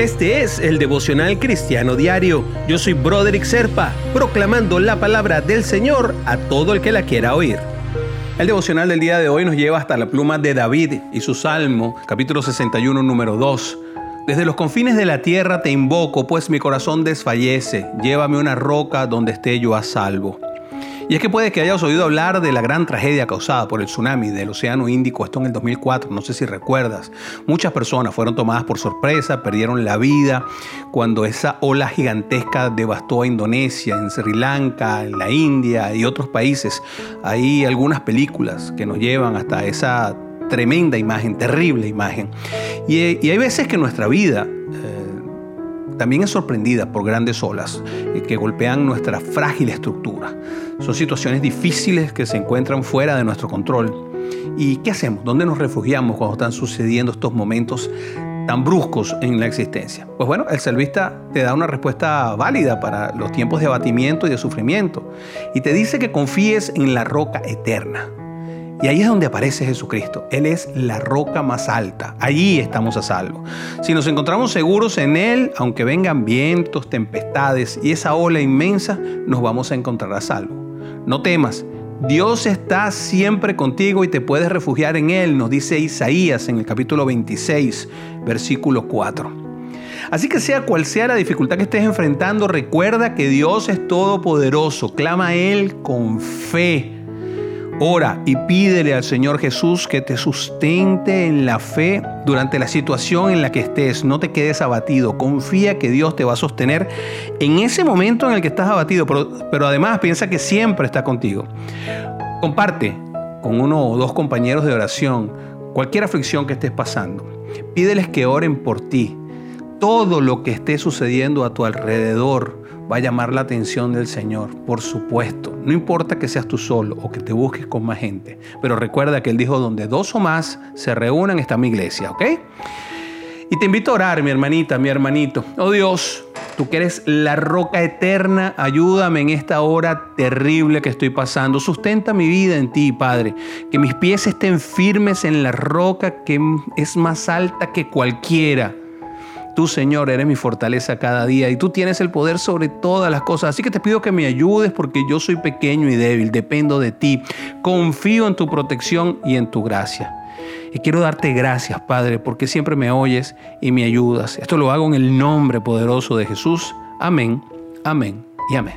Este es el devocional cristiano diario. Yo soy Broderick Serpa, proclamando la palabra del Señor a todo el que la quiera oír. El devocional del día de hoy nos lleva hasta la pluma de David y su salmo, capítulo 61, número 2. Desde los confines de la tierra te invoco, pues mi corazón desfallece. Llévame una roca donde esté yo a salvo. Y es que puede que hayas oído hablar de la gran tragedia causada por el tsunami del Océano Índico, esto en el 2004, no sé si recuerdas. Muchas personas fueron tomadas por sorpresa, perdieron la vida cuando esa ola gigantesca devastó a Indonesia, en Sri Lanka, en la India y otros países. Hay algunas películas que nos llevan hasta esa tremenda imagen, terrible imagen. Y, hay veces que nuestra vida también es sorprendida por grandes olas eh, que golpean nuestra frágil estructura. Son situaciones difíciles que se encuentran fuera de nuestro control. ¿Y qué hacemos? ¿Dónde nos refugiamos cuando están sucediendo estos momentos tan bruscos en la existencia? Pues bueno, el salvista te da una respuesta válida para los tiempos de abatimiento y de sufrimiento y te dice que confíes en la roca eterna. Y ahí es donde aparece Jesucristo. Él es la roca más alta. Allí estamos a salvo. Si nos encontramos seguros en Él, aunque vengan vientos, tempestades y esa ola inmensa, nos vamos a encontrar a salvo. No temas. Dios está siempre contigo y te puedes refugiar en Él, nos dice Isaías en el capítulo 26, versículo 4. Así que sea cual sea la dificultad que estés enfrentando, recuerda que Dios es todopoderoso. Clama a Él con fe Ora y pídele al Señor Jesús que te sustente en la fe durante la situación en la que estés. No te quedes abatido. Confía que Dios te va a sostener en ese momento en el que estás abatido, pero, además piensa que siempre está contigo. Comparte con uno o dos compañeros de oración cualquier aflicción que estés pasando. Pídeles que oren por ti. Todo lo que esté sucediendo a tu alrededor va a llamar la atención del Señor, por supuesto. No importa que seas tú solo o que te busques con más gente, pero recuerda que Él dijo, donde dos o más se reúnan está mi iglesia, ¿ok? Y te invito a orar, mi hermanita, mi hermanito. Oh Dios, tú que eres la roca eterna, ayúdame en esta hora terrible que estoy pasando. Sustenta mi vida en ti, Padre. Que mis pies estén firmes en la roca que es más alta que cualquiera. Tú, Señor, eres mi fortaleza cada día y tú tienes el poder sobre todas las cosas. Así que te pido que me ayudes porque yo soy pequeño y débil, dependo de ti. Confío en tu protección y en tu gracia. Y quiero darte gracias, Padre, porque siempre me oyes y me ayudas. Esto lo hago en el nombre poderoso de Jesús. Amén, amén y amén.